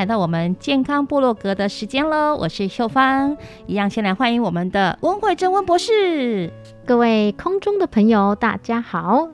来到我们健康部落格的时间喽！我是秀芳，一样先来欢迎我们的温慧珍温博士。各位空中的朋友，大家好。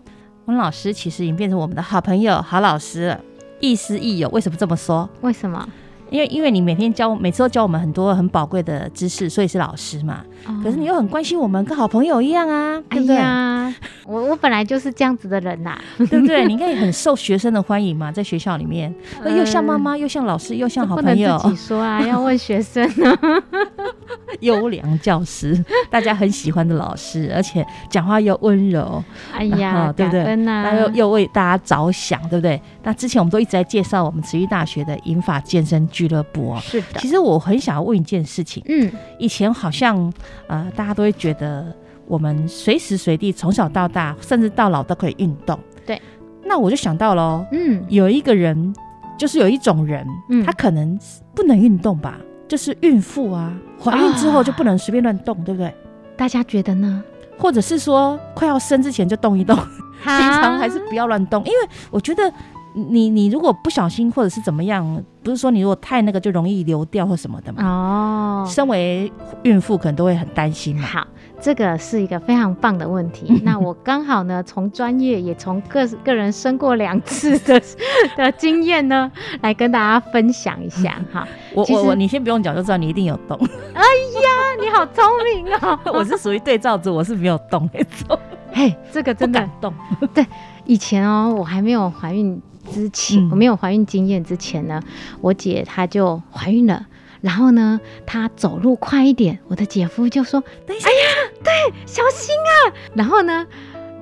温老师其实已经变成我们的好朋友、好老师了，亦师亦友。为什么这么说？为什么？因为因为你每天教，每次都教我们很多很宝贵的知识，所以是老师嘛。可是你又很关心我们，跟好朋友一样啊，对不对？我我本来就是这样子的人呐，对不对？你应该也很受学生的欢迎嘛，在学校里面，又像妈妈，又像老师，又像好朋友。自己说啊，要问学生啊。优良教师，大家很喜欢的老师，而且讲话又温柔。哎呀，对不对？那又又为大家着想，对不对？那之前我们都一直在介绍我们慈育大学的银发健身俱乐部哦。是的。其实我很想要问一件事情。嗯。以前好像呃，大家都会觉得。我们随时随地从小到大，甚至到老都可以运动。对，那我就想到喽，嗯，有一个人，就是有一种人，嗯，他可能不能运动吧，就是孕妇啊，怀孕之后就不能随便乱动，对不对？大家觉得呢？或者是说快要生之前就动一动，平常还是不要乱动，因为我觉得你你如果不小心或者是怎么样，不是说你如果太那个就容易流掉或什么的嘛。哦，身为孕妇可能都会很担心嘛。好。这个是一个非常棒的问题。那我刚好呢，从专业也从个个人生过两次的 的经验呢，来跟大家分享一下哈。我我我，你先不用讲，就知道你一定有动。哎呀，你好聪明哦！我是属于对照组，我是没有动没错。嘿，这个真的动。对，以前哦，我还没有怀孕之前，我没有怀孕经验之前呢，我姐她就怀孕了。然后呢，她走路快一点，我的姐夫就说：“等一下，哎呀，对，小心啊！”然后呢，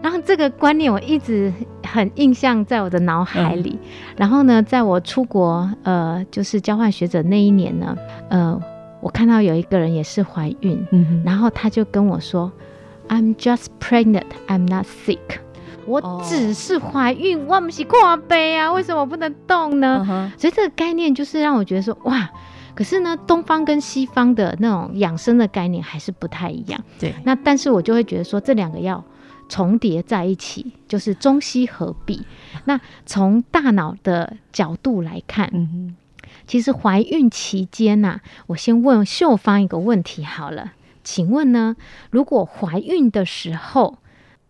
然后这个观念我一直很印象在我的脑海里。然后呢，在我出国呃，就是交换学者那一年呢，呃，我看到有一个人也是怀孕，然后他就跟我说：“I'm just pregnant, I'm not sick。”我只是怀孕，我不是挂杯啊，为什么不能动呢？所以这个概念就是让我觉得说，哇！可是呢，东方跟西方的那种养生的概念还是不太一样。对，那但是我就会觉得说，这两个要重叠在一起，就是中西合璧。那从大脑的角度来看，嗯其实怀孕期间呐，我先问秀芳一个问题好了，请问呢，如果怀孕的时候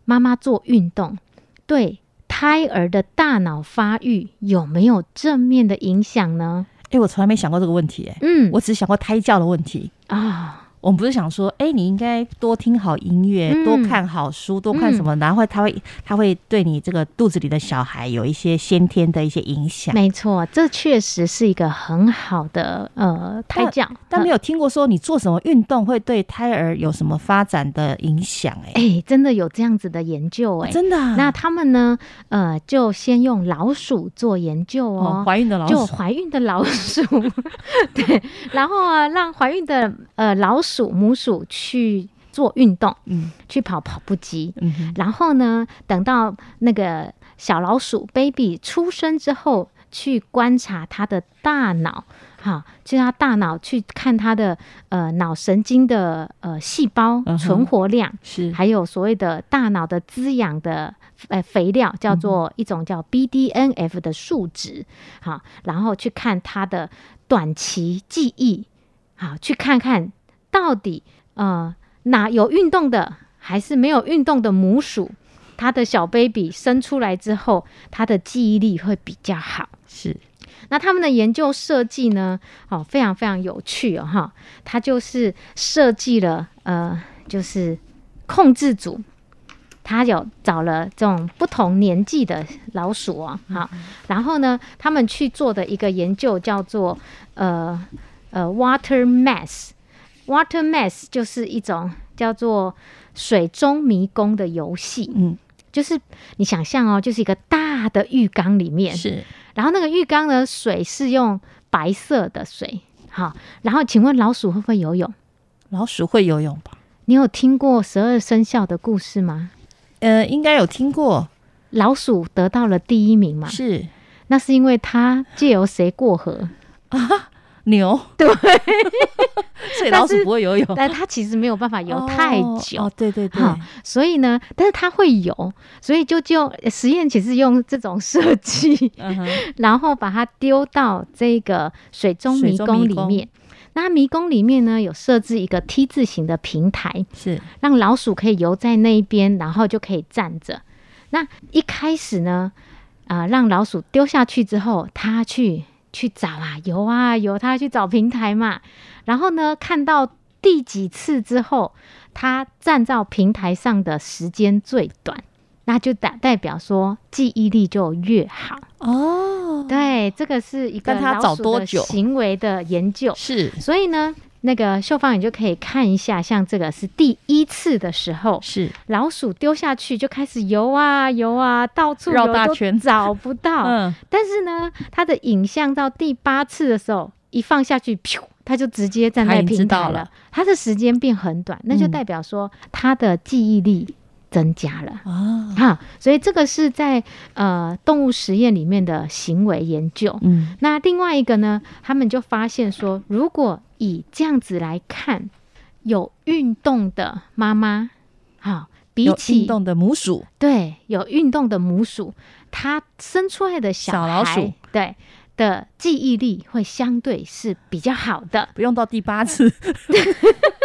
妈妈做运动，对胎儿的大脑发育有没有正面的影响呢？哎，我从来没想过这个问题，哎，嗯，我只是想过胎教的问题啊。我们不是想说，哎，你应该多听好音乐，多看好书，多看什么，然后他会他会对你这个肚子里的小孩有一些先天的一些影响。没错，这确实是一个很好的呃胎教，但没有听过说你做什么运动会对胎儿有什么发展的影响。哎，哎，真的有这样子的研究，哎，真的。那他们呢，呃，就先用老鼠做研究哦，怀孕的老鼠，就怀孕的老鼠，对，然后啊，让怀孕的呃老鼠。鼠母鼠去做运动，嗯，去跑跑步机，嗯，然后呢，等到那个小老鼠 baby 出生之后，去观察它的大脑，哈，就它大脑去看它的呃脑神经的呃细胞存活量，是。还有所谓的大脑的滋养的呃肥料，叫做一种叫 BDNF 的数值，好，然后去看它的短期记忆，好，去看看到底呃哪有运动的，还是没有运动的母鼠，它的小 baby 生出来之后，它的记忆力会比较好。是那他们的研究设计呢，哦，非常非常有趣哦，哈，它就是设计了呃，就是控制组，他有找了这种不同年纪的老鼠哦，好，然后呢，他们去做的一个研究叫做呃呃 water mass，water mass 就是一种叫做水中迷宫的游戏，嗯就是你想象哦，就是一个大的浴缸里面，是然后那个浴缸的，水是用白色的水，好，然后请问老鼠会不会游泳？老鼠会游泳吧？你有听过十二生肖的故事吗？呃，应该有听过，老鼠得到了第一名嘛？是那是因为它借由谁过河？牛，对，所以老鼠不会游泳，但它其实没有办法游太久。哦，对对对，所以呢，但是它会游，所以就就实验其实用这种设计，嗯，然后把它丢到这个水中迷宫里面。那迷宫里面呢，有设置一个 T 字形的平台，是。让老鼠可以游在那一边，然后就可以站着。那一开始呢，啊、让老鼠丢下去之后，它去去找啊，游啊游，他去找平台嘛。然后呢，看到第几次之后，他站到平台上的时间最短，那就代代表说记忆力就越好。哦，对，这个是一个但它老鼠的找多久行为的研究。是所以呢，那个秀芳你就可以看一下，像这个是第一次的时候，是，老鼠丢下去就开始游啊游啊，到处绕大圈。找不到。嗯，但是呢，它的影像到第八次的时候，一放下去，噗，它就直接站在平台了。它的时间变很短，那就嗯。代表说它的记忆力增加了。啊，哈，所以这个是在呃动物实验里面的行为研究。嗯，那另外一个呢，他们就发现说，如果以这样子来看，有运动的妈妈，好，比有起运动的母鼠，对有运动的母鼠，它生出来的小小老鼠对的记忆力会相对是比较好的。不用到第八次，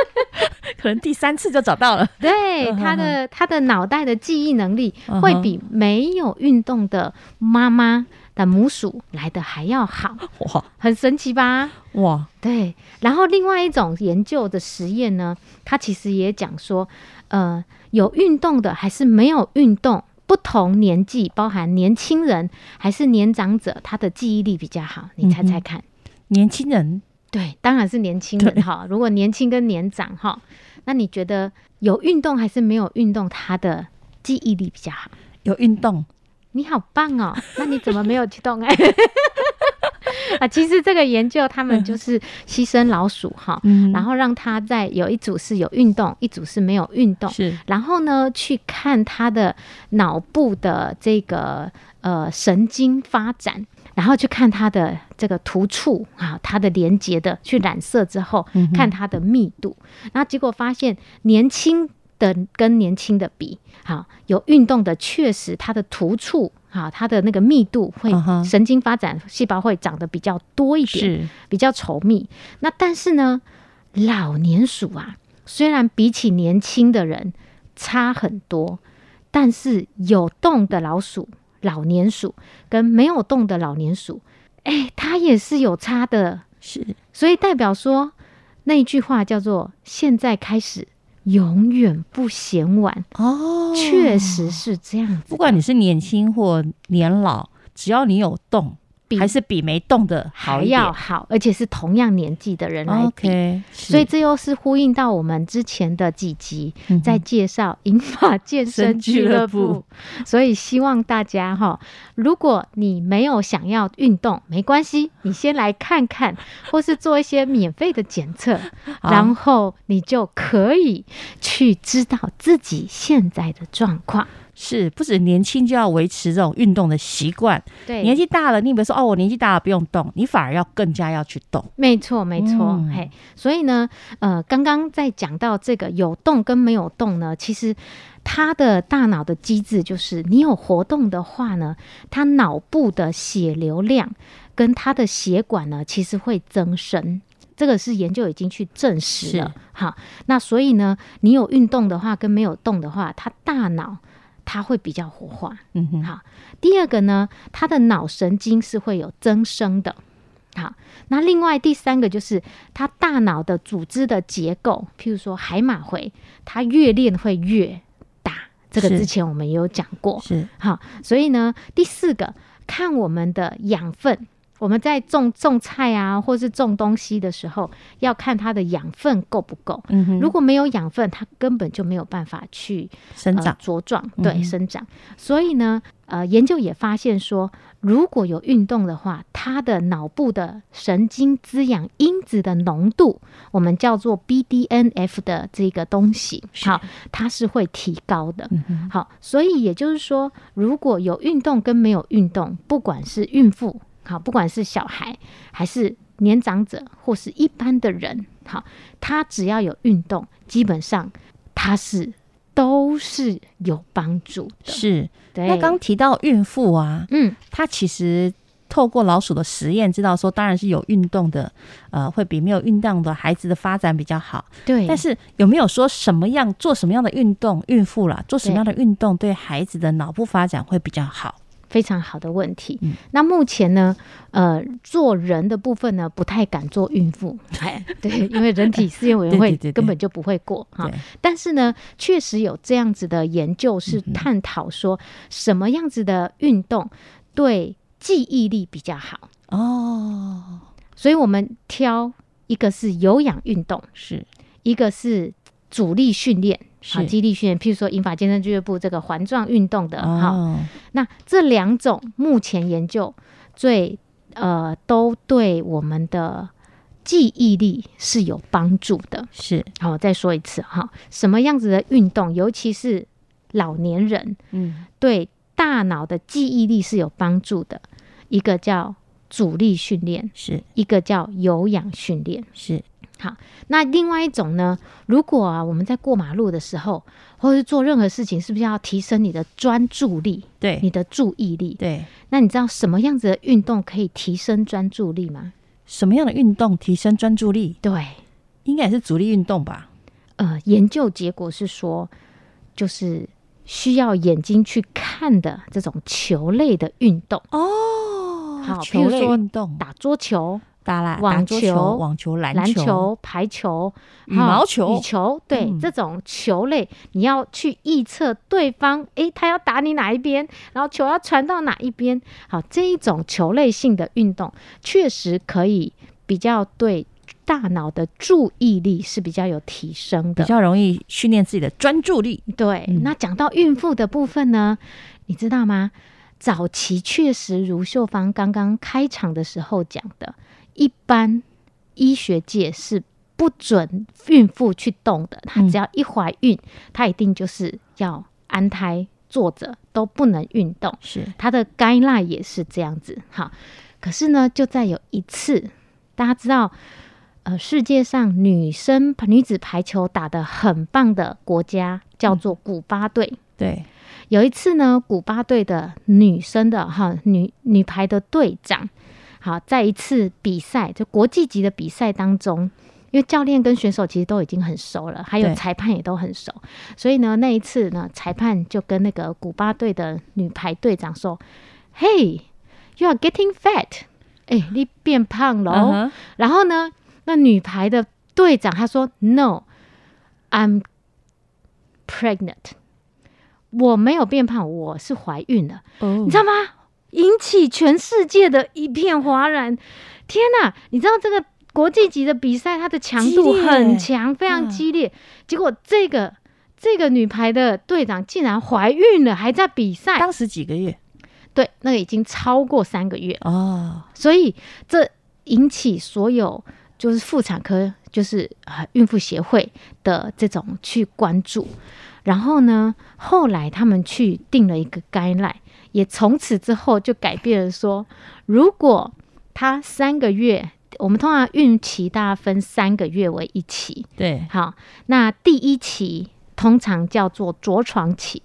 可能第三次就找到了。对他的他的脑袋的记忆能力会比没有运动的妈妈的母鼠来的还要好，哇很神奇吧？哇，对，然后另外一种研究的实验呢，它其实也讲说，呃，有运动的还是没有运动，不同年纪，包含年轻人还是年长者，他的记忆力比较好。你猜猜看？年轻人对，当然是年轻人哈。如果年轻跟年长哈，那你觉得有运动还是没有运动，他的记忆力比较好？有运动，你好棒哦！那你怎么没有去动哎？啊，其实这个研究他们就是牺牲老鼠哈，嗯然后让它在有一组是有运动，一组是没有运动，是然后呢去看它的脑部的这个呃神经发展，然后去看它的这个突触啊，它的连接的去染色之后，看它的密度，然后结果发现年轻的跟年轻的比，好有运动的确实它的突触。好，它的那个密度会神经发展细胞会长得比较多一点，是比较稠密。那但是呢，老年鼠啊，虽然比起年轻的人差很多，但是有动的老鼠、老年鼠跟没有动的老年鼠，哎，它也是有差的。是，所以代表说那一句话叫做“现在开始，永远不嫌晚”，哦，确实是这样子。不管你是年轻或年老，只要你有动，比还是比没动的好还。要好，而且是同样年纪的人来比。OK，所以这又是呼应到我们之前的几集，嗯在介绍银发健身俱乐部部。所以希望大家哈，如果你没有想要运动，没关系，你先来看看，或是做一些免费的检测，然后你就可以去知道自己现在的状况。是不止年轻就要维持这种运动的习惯，对，年纪大了，你比如说哦，我年纪大了不用动，你反而要更加要去动。没错，没错，嗯。嘿，所以呢，呃，刚刚在讲到这个有动跟没有动呢，其实他的大脑的机制就是，你有活动的话呢，他脑部的血流量跟他的血管呢，其实会增生。这个是研究已经去证实了，好，那所以呢，你有运动的话跟没有动的话，他大脑它会比较活化，嗯哼，好，第二个呢，它的脑神经是会有增生的。好，那另外第三个就是它大脑的组织的结构，譬如说海马回，它越练会越大。这个之前我们也有讲过。是好，所以呢，第四个看我们的养分。我们在种种菜啊，或是种东西的时候，要看它的养分够不够。嗯哼，如果没有养分，它根本就没有办法去生长呃、茁壮，对生长。所以呢，呃，研究也发现说，如果有运动的话，它的脑部的神经滋养因子的浓度，我们叫做 BDNF 的这个东西，好，它是会提高的。好，所以也就是说，如果有运动跟没有运动，不管是孕妇，好，不管是小孩还是年长者或是一般的人，好，他只要有运动，基本上他是都是有帮助的。是。对，那刚提到孕妇啊，嗯，她其实透过老鼠的实验知道说，当然是有运动的，呃，会比没有运动的孩子的发展比较好。对，但是有没有说什么样做什么样的运动，孕妇啦做什么样的运动对孩子的脑部发展会比较好？非常好的问题。嗯那目前呢，呃，做人的部分呢，不太敢做孕妇，哎，对，因为人体试验委员 会根本就不会过哈。但是呢，确实有这样子的研究是嗯探讨说，什么样子的运动对记忆力比较好。哦，所以我们挑一个是有氧运动，是一个是阻力训练。好，是肌力训练，譬如说英法健身俱乐部这个环状运动的，哈、哦，那这两种目前研究最呃都对我们的记忆力是有帮助的。是，好，再说一次哈，什么样子的运动，尤其是老年人，嗯，对大脑的记忆力是有帮助的。一个叫阻力训练，是。一个叫有氧训练。是，那另外一种呢，如果啊我们在过马路的时候，或者是做任何事情，是不是要提升你的专注力、对你的注意力？对。那你知道什么样子的运动可以提升专注力吗？什么样的运动提升专注力？对，应该也是阻力运动吧？呃，研究结果是说，就是需要眼睛去看的这种球类的运动，哦好球类譬如说运动，打桌球、打啦，网球网球、篮篮球、排球、羽毛球羽球，对、嗯这种球类，你要去预测对方，诶，他要打你哪一边，然后球要传到哪一边。好，这一种球类性的运动，确实可以比较对大脑的注意力是比较有提升的。比较容易训练自己的专注力。对，嗯那讲到孕妇的部分呢，你知道吗？早期确实如秀芳刚刚开场的时候讲的，一般医学界是不准孕妇去动的。她嗯只要一怀孕，她一定就是要安胎坐着，都不能运动。是她的 guideline 也是这样子。好，可是呢，就在有一次，大家知道，呃，世界上女生女子排球打得很棒的国家叫做古巴队。对，有一次呢，古巴队的女生的哈女女排的队长，好，在一次比赛就国际级的比赛当中，因为教练跟选手其实都已经很熟了，还有裁判也都很熟，所以呢，那一次呢，裁判就跟那个古巴队的女排队长说：“Hey, you are getting fat，哎、你变胖了然后呢，那女排的队长他说：“No，I'm pregnant，我没有变胖，我是怀孕了。哦。你知道吗？引起全世界的一片哗然。天哪！你知道这个国际级的比赛，它的强度很强，非常嗯激烈。结果这个这个女排的队长竟然怀孕了，还在比赛。当时几个月对，那个已经超过三个月，哦，所以这引起所有就是妇产科，就是呃孕妇协会的这种去关注。然后呢，后来他们去定了一个 guideline，也从此之后就改变了说，如果他三个月，我们通常孕期大家分三个月为一期，对，好，那第一期通常叫做着床期。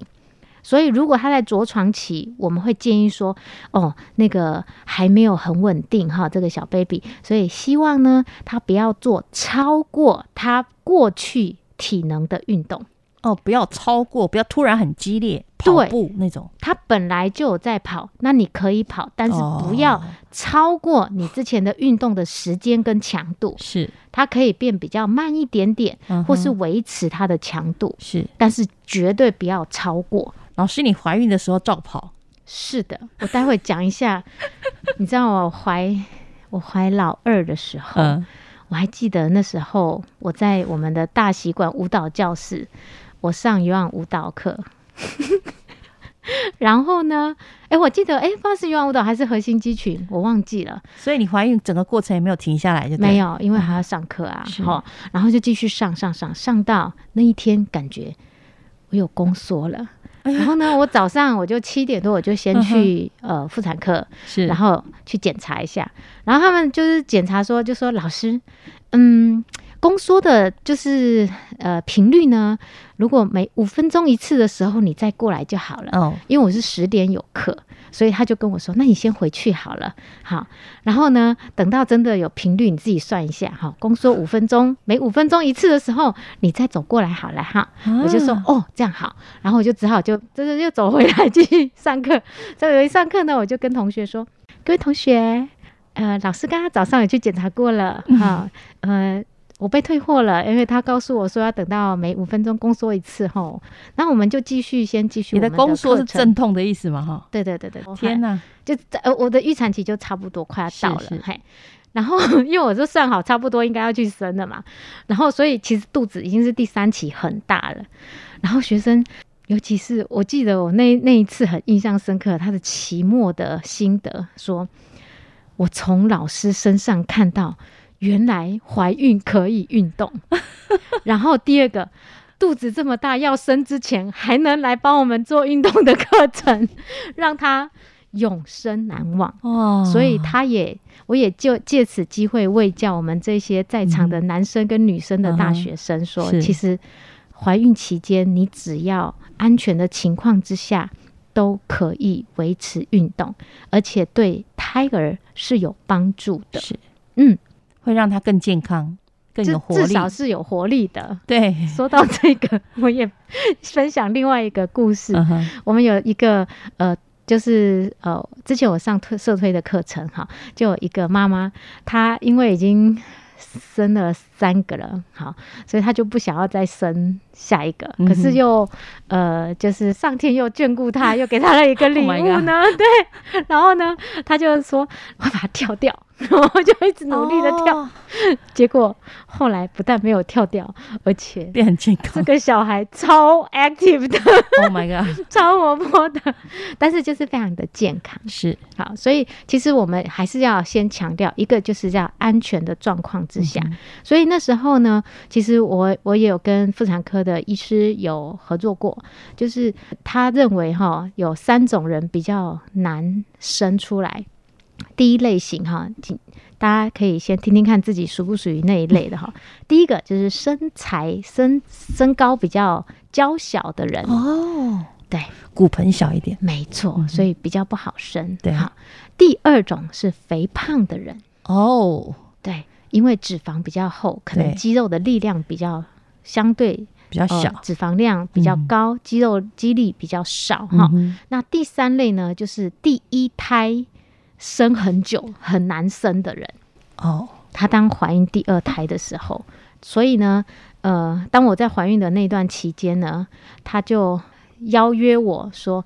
所以，如果他在着床期，我们会建议说，哦，那个还没有很稳定哈，这个小 baby，所以希望呢，他不要做超过他过去体能的运动。哦，不要超过，不要突然很激烈跑步那种。他本来就有在跑，那你可以跑，但是不要超过你之前的运动的时间跟强度。是，它可以变比较慢一点点，或是维持它的强度。是，但是绝对不要超过。老师，你怀孕的时候照跑？是的，我待会讲一下。你知道我怀我怀老二的时候，我还记得那时候我在我们的大习馆舞蹈教室。我上游泳舞蹈课，然后呢？哎，我记得，哎，不知道是游泳舞蹈还是核心肌群，我忘记了。所以你怀孕整个过程也没有停下来，就没有，因为还要上课啊。好，然后就继续上上上，上到那一天，感觉我有宫缩了。然后呢，我早上我就七点多，我就先去呃妇产科，是，然后去检查一下。然后他们就是检查说，就说老师，嗯。宫缩的就是呃频率呢，如果每五分钟一次的时候，你再过来就好了。哦，因为我是十点有课，所以他就跟我说：“那你先回去好了。”好，然后呢，等到真的有频率，你自己算一下哈。宫缩五分钟，每五分钟一次的时候，你再走过来好了哈。我就说：“哦，这样好。”然后我就只好就就是又走回来继续上课。所以一上课呢，我就跟同学说：“各位同学，呃，老师刚刚早上也去检查过了哈，呃。”我被退货了，因为他告诉我说要等到每五分钟宫缩一次吼，那我们就继续先继续。你的宫缩是阵痛的意思吗？哈，对对对对。天哪，就呃我的预产期就差不多快要到了，嘿，然后因为我就算好差不多应该要去生了嘛，然后所以其实肚子已经是第三期很大了，然后学生尤其是我记得我那那一次很印象深刻，他的期末的心得说，我从老师身上看到。原来怀孕可以运动，然后第二个，肚子这么大要生之前还能来帮我们做运动的课程，让他永生难忘哦。所以他也，我也就借此机会为教我们这些在场的男生跟女生的大学生说，其实怀孕期间你只要安全的情况之下，都可以维持运动，而且对胎儿是有帮助的。是，嗯。会让他更健康，更有活力，至少是有活力的。对，说到这个，我也分享另外一个故事。我们有一个呃，就是呃，之前我上推社推的课程哈，就有一个妈妈，她因为已经生了三个了，好，所以他就不想要再生下一个，可是又呃，就是上天又眷顾他，又给他了一个礼物呢，对，然后呢，他就说我把它跳掉。然后就一直努力的跳，结果后来不但没有跳掉，而且变很健康。这个小孩超 active 的，Oh my god，超活泼的，但是就是非常的健康。是。好，所以其实我们还是要先强调一个，就是在安全的状况之下。所以那时候呢，其实我我也有跟妇产科的医师有合作过，就是他认为哈，有三种人比较难生出来。第一类型哈，大家可以先听听看自己属不属于那一类的哈。第一个就是身材身身高比较娇小的人哦，对，骨盆小一点，没错，所以比较不好生。对哈。第二种是肥胖的人哦，对，因为脂肪比较厚，可能肌肉的力量比较相对比较小，脂肪量比较高，肌肉肌力比较少哈。那第三类呢，就是第一胎。生很久很难生的人哦，她当怀孕第二胎的时候，所以呢，呃，当我在怀孕的那段期间呢，她就邀约我说：“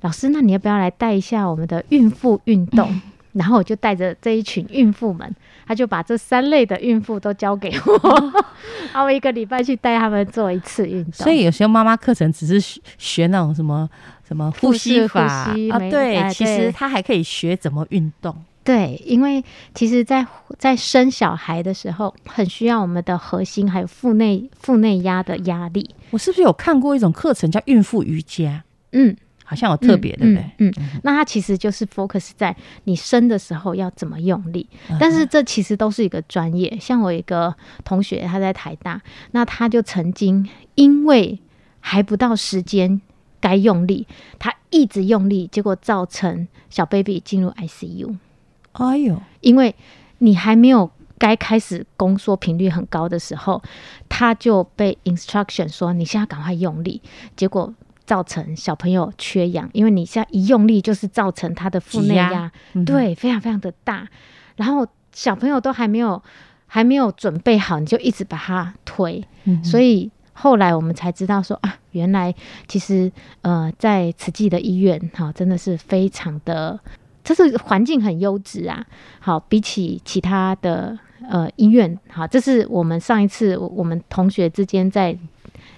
老师，那你要不要来带一下我们的孕妇运动？”然后我就带着这一群孕妇们，他就把这三类的孕妇都交给我，然后一个礼拜去带他们做一次运动。所以有时候妈妈课程只是学那种什么。什么呼吸法啊？对，其实她还可以学怎么运动。对，因为其实在，在生小孩的时候，很需要我们的核心还有腹内腹内压的压力。我是不是有看过一种课程叫孕妇瑜伽？嗯，好像有特别，对不对？嗯，那它其实就是 focus 在你生的时候要怎么用力，但是这其实都是一个专业。像我一个同学，他在台大，那他就曾经因为还不到时间该用力，他一直用力，结果造成小 baby 进入 ICU。哎呦，因为你还没有该开始宫缩频率很高的时候，他就被 instruction 说你现在赶快用力，结果造成小朋友缺氧，因为你现在一用力就是造成他的腹内压，对，非常非常的大，然后小朋友都还没有还没有准备好，你就一直把他推，所以后来我们才知道说啊，原来其实呃在慈济的医院哈，真的是非常的。这是环境很优质啊，好，比起其他的呃医院，好，这是我们上一次我们同学之间在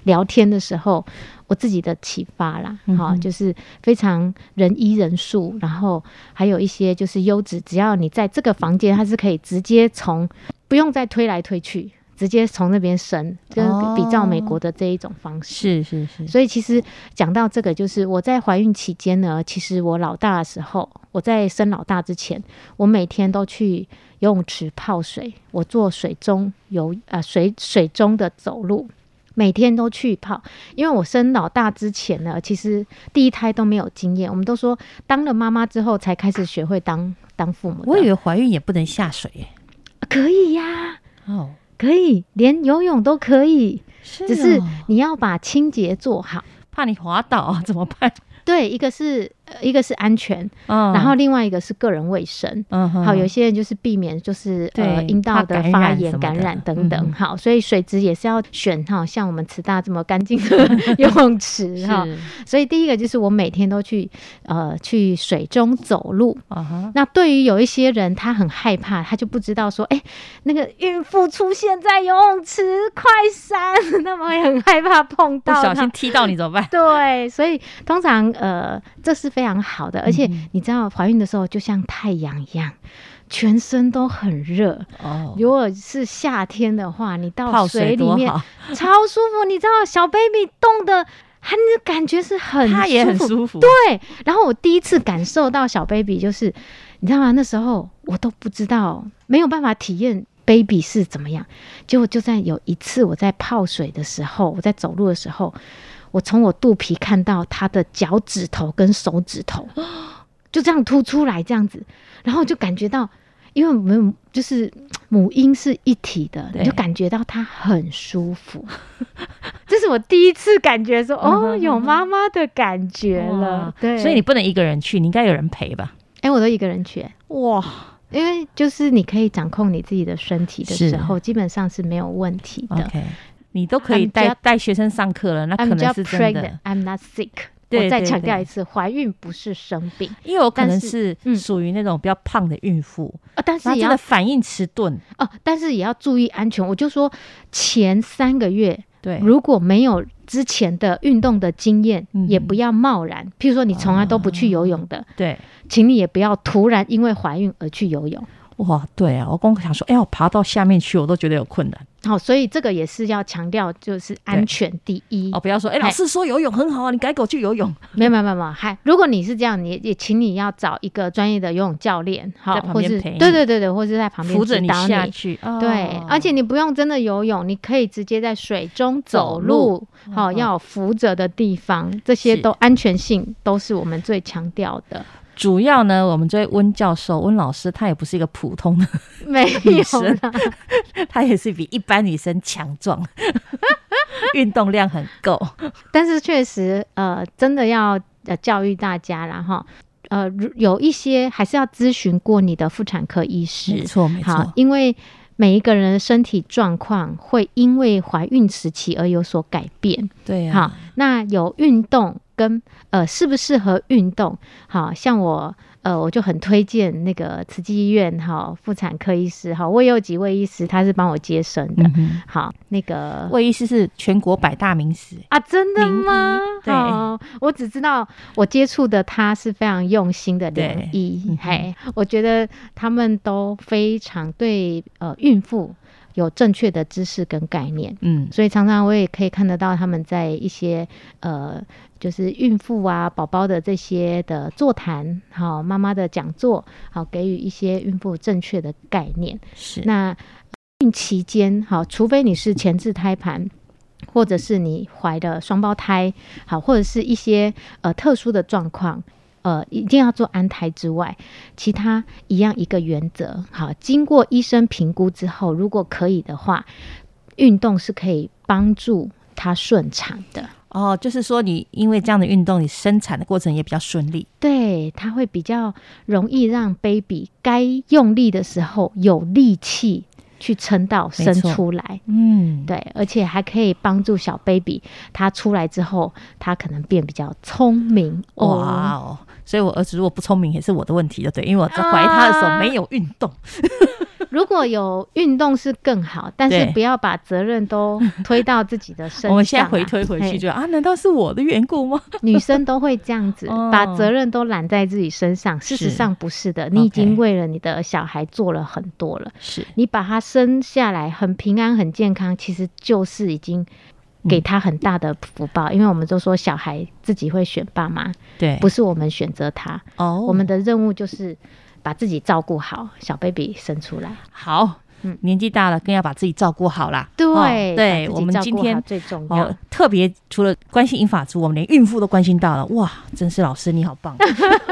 聊天的时候，我自己的启发啦，好，就是非常人医人术，然后还有一些就是优质，只要你在这个房间，它是可以直接从不用再推来推去。直接从那边生，跟比较美国的这一种方式，是是是。所以其实讲到这个，就是我在怀孕期间呢，其实我老大的时候，我在生老大之前，我每天都去游泳池泡水，我做水中游啊水水中的走路，每天都去泡。因为我生老大之前呢，其实第一胎都没有经验，我们都说当了妈妈之后才开始学会当当父母。我以为怀孕也不能下水，可以呀，哦。可以，连游泳都可以，只是你要把清洁做好，怕你滑倒怎么办？对，一个是。一个是安全，然后另外一个是个人卫生。好，有些人就是避免就是呃阴道的发炎、感染等等。好，所以水质也是要选哈，像我们慈大这么干净的游泳池哈。所以第一个就是我每天都去呃去水中走路。那对于有一些人他很害怕，他就不知道说，哎，那个孕妇出现在游泳池快闪，那么会很害怕碰到，不小心踢到你怎么办？对，所以通常呃这是。非常好的，而且你知道怀孕的时候就像太阳一样，全身都很热哦。如果是夏天的话，你到水里面超舒服。你知道小 baby 冻的，它那感觉是很，他也很舒服。对。然后我第一次感受到小 baby 就是，你知道吗？那时候我都不知道，没有办法体验 baby 是怎么样。结果就在有一次我在泡水的时候，我在走路的时候。我从我肚皮看到他的脚趾头跟手指头，就这样凸出来，这样子，然后就感觉到，因为我们就是母婴是一体的，你就感觉到他很舒服。这是我第一次感觉说，哦，有妈妈的感觉了。对，所以你不能一个人去，你应该有人陪吧？哎，我都一个人去。哇，因为就是你可以掌控你自己的身体的时候，基本上是没有问题的。你都可以带带学生上课了，那可能是真的。I'm not sick。我再强调一次，怀孕不是生病，因为我可能是属于那种比较胖的孕妇啊，但是也要反应迟钝哦，但是也要注意安全。我就说前三个月，对，如果没有之前的运动的经验，也不要贸然。譬如说你从来都不去游泳的，对，请你也不要突然因为怀孕而去游泳。哇，对啊，我刚想说，哎，我爬到下面去，我都觉得有困难。好，所以这个也是要强调，就是安全第一。哦，不要说，哎，老师说游泳很好啊，你改口去游泳。没有没有没有，嗨如果你是这样，你也请你要找一个专业的游泳教练，好，或是对对对对，或者在旁边扶着你下去。对，而且你不用真的游泳，你可以直接在水中走路，好，要有扶着的地方，这些都安全性都是我们最强调的。主要呢，我们这位温教授、温老师，她也不是一个普通的 女生，她也是比一般女生强壮，运动量很够。但是确实，呃，真的要呃教育大家然后呃，有一些还是要咨询过你的妇产科医师，没错没错，因为每一个人的身体状况会因为怀孕时期而有所改变。对，好，那有运动。跟呃适不适合运动，好像我。呃，我就很推荐那个慈济医院哈妇产科医师哈，我也有几位医师，他是帮我接生的。好，那个魏医师是全国百大名师啊，真的吗？对，我只知道我接触的他是非常用心的良医，嘿，我觉得他们都非常对呃孕妇有正确的知识跟概念，嗯，所以常常我也可以看得到他们在一些呃。就是孕妇啊、宝宝的这些的座谈，好妈妈的讲座，好给予一些孕妇正确的概念。是那孕期间，好，除非你是前置胎盘，或者是你怀的双胞胎，好，或者是一些呃特殊的状况，呃，一定要做安胎之外，其他一样一个原则，好，经过医生评估之后，如果可以的话，运动是可以帮助它顺产的。哦，就是说你因为这样的运动，你生产的过程也比较顺利。对，它会比较容易让 baby 该用力的时候有力气去撑到生出来。嗯，对，而且还可以帮助小 baby，他出来之后，他可能变比较聪明。哇哦！所以我儿子如果不聪明，也是我的问题，对，因为我在怀他的时候没有运动。如果有运动是更好，但是不要把责任都推到自己的身上。我们现在回推回去就啊，难道是我的缘故吗？女生都会这样子，把责任都揽在自己身上。事实上不是的，你已经为了你的小孩做了很多了。是你把他生下来很平安很健康，其实就是已经给他很大的福报。因为我们都说小孩自己会选爸妈，对，不是我们选择他。哦，我们的任务就是。把自己照顾好，小 baby 生出来好，嗯，年纪大了更要把自己照顾好啦。对，对，我们今天最重要，特别除了关心银发族，我们连孕妇都关心到了。哇，真是老师你好棒，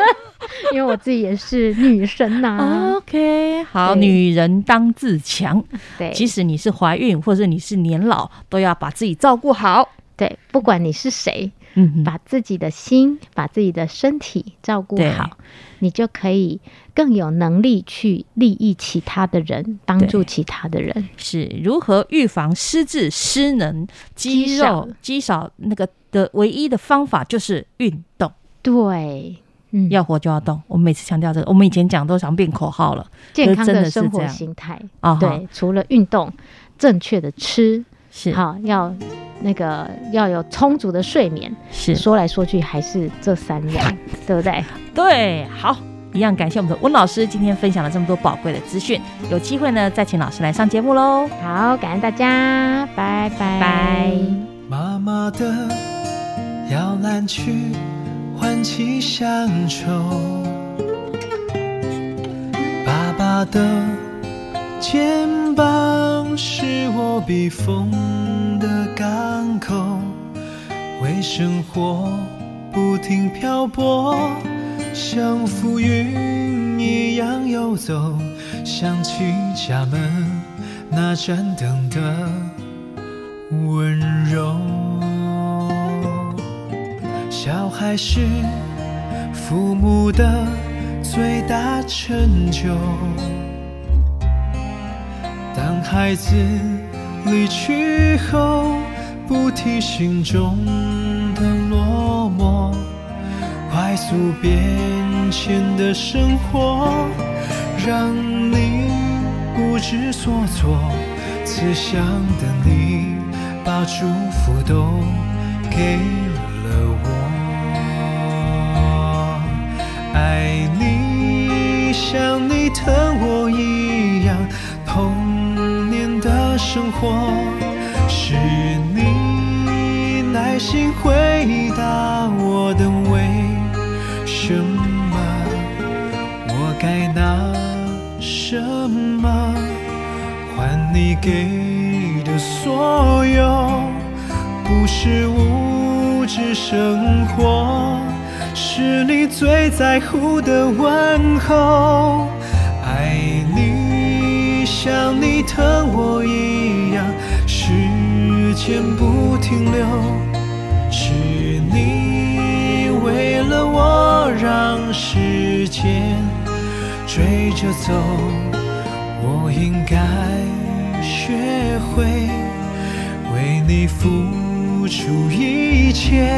因为我自己也是女生呐。OK，好，女人当自强。对，即使你是怀孕或者你是年老，都要把自己照顾好。对，不管你是谁，嗯，把自己的心、把自己的身体照顾好，你就可以。更有能力去利益其他的人，帮助其他的人，是如何预防失智、失能、肌肉肌少那个的唯一的方法就是运动。对，嗯，要活就要动。我们每次强调这个，我们以前讲都想变口号了。健康的生活心态啊，对，除了运动，正确的吃是好，要那个要有充足的睡眠。是说来说去还是这三样，对不对？对，好。一样感谢我们的温老师今天分享了这么多宝贵的资讯，有机会呢再请老师来上节目喽。好，感恩大家，拜拜拜。妈妈的摇篮曲唤起乡愁，爸爸的肩膀是我避风的港口，为生活不停漂泊。像浮云一样游走，想起家门那盏灯的温柔。小孩是父母的最大成就。当孩子离去后，不提心中快速变迁的生活，让你不知所措。慈祥的你，把祝福都给了我。爱你像你疼我一样，童年的生活，是你耐心回答我的问。什么换你给的所有？不是物质生活，是你最在乎的问候。爱你像你疼我一样，时间不停留，是你为了我。让时间着走，我应该学会为你付出一切，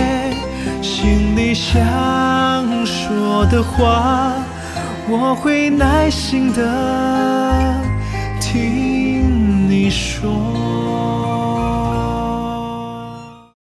心里想说的话，我会耐心的听你说。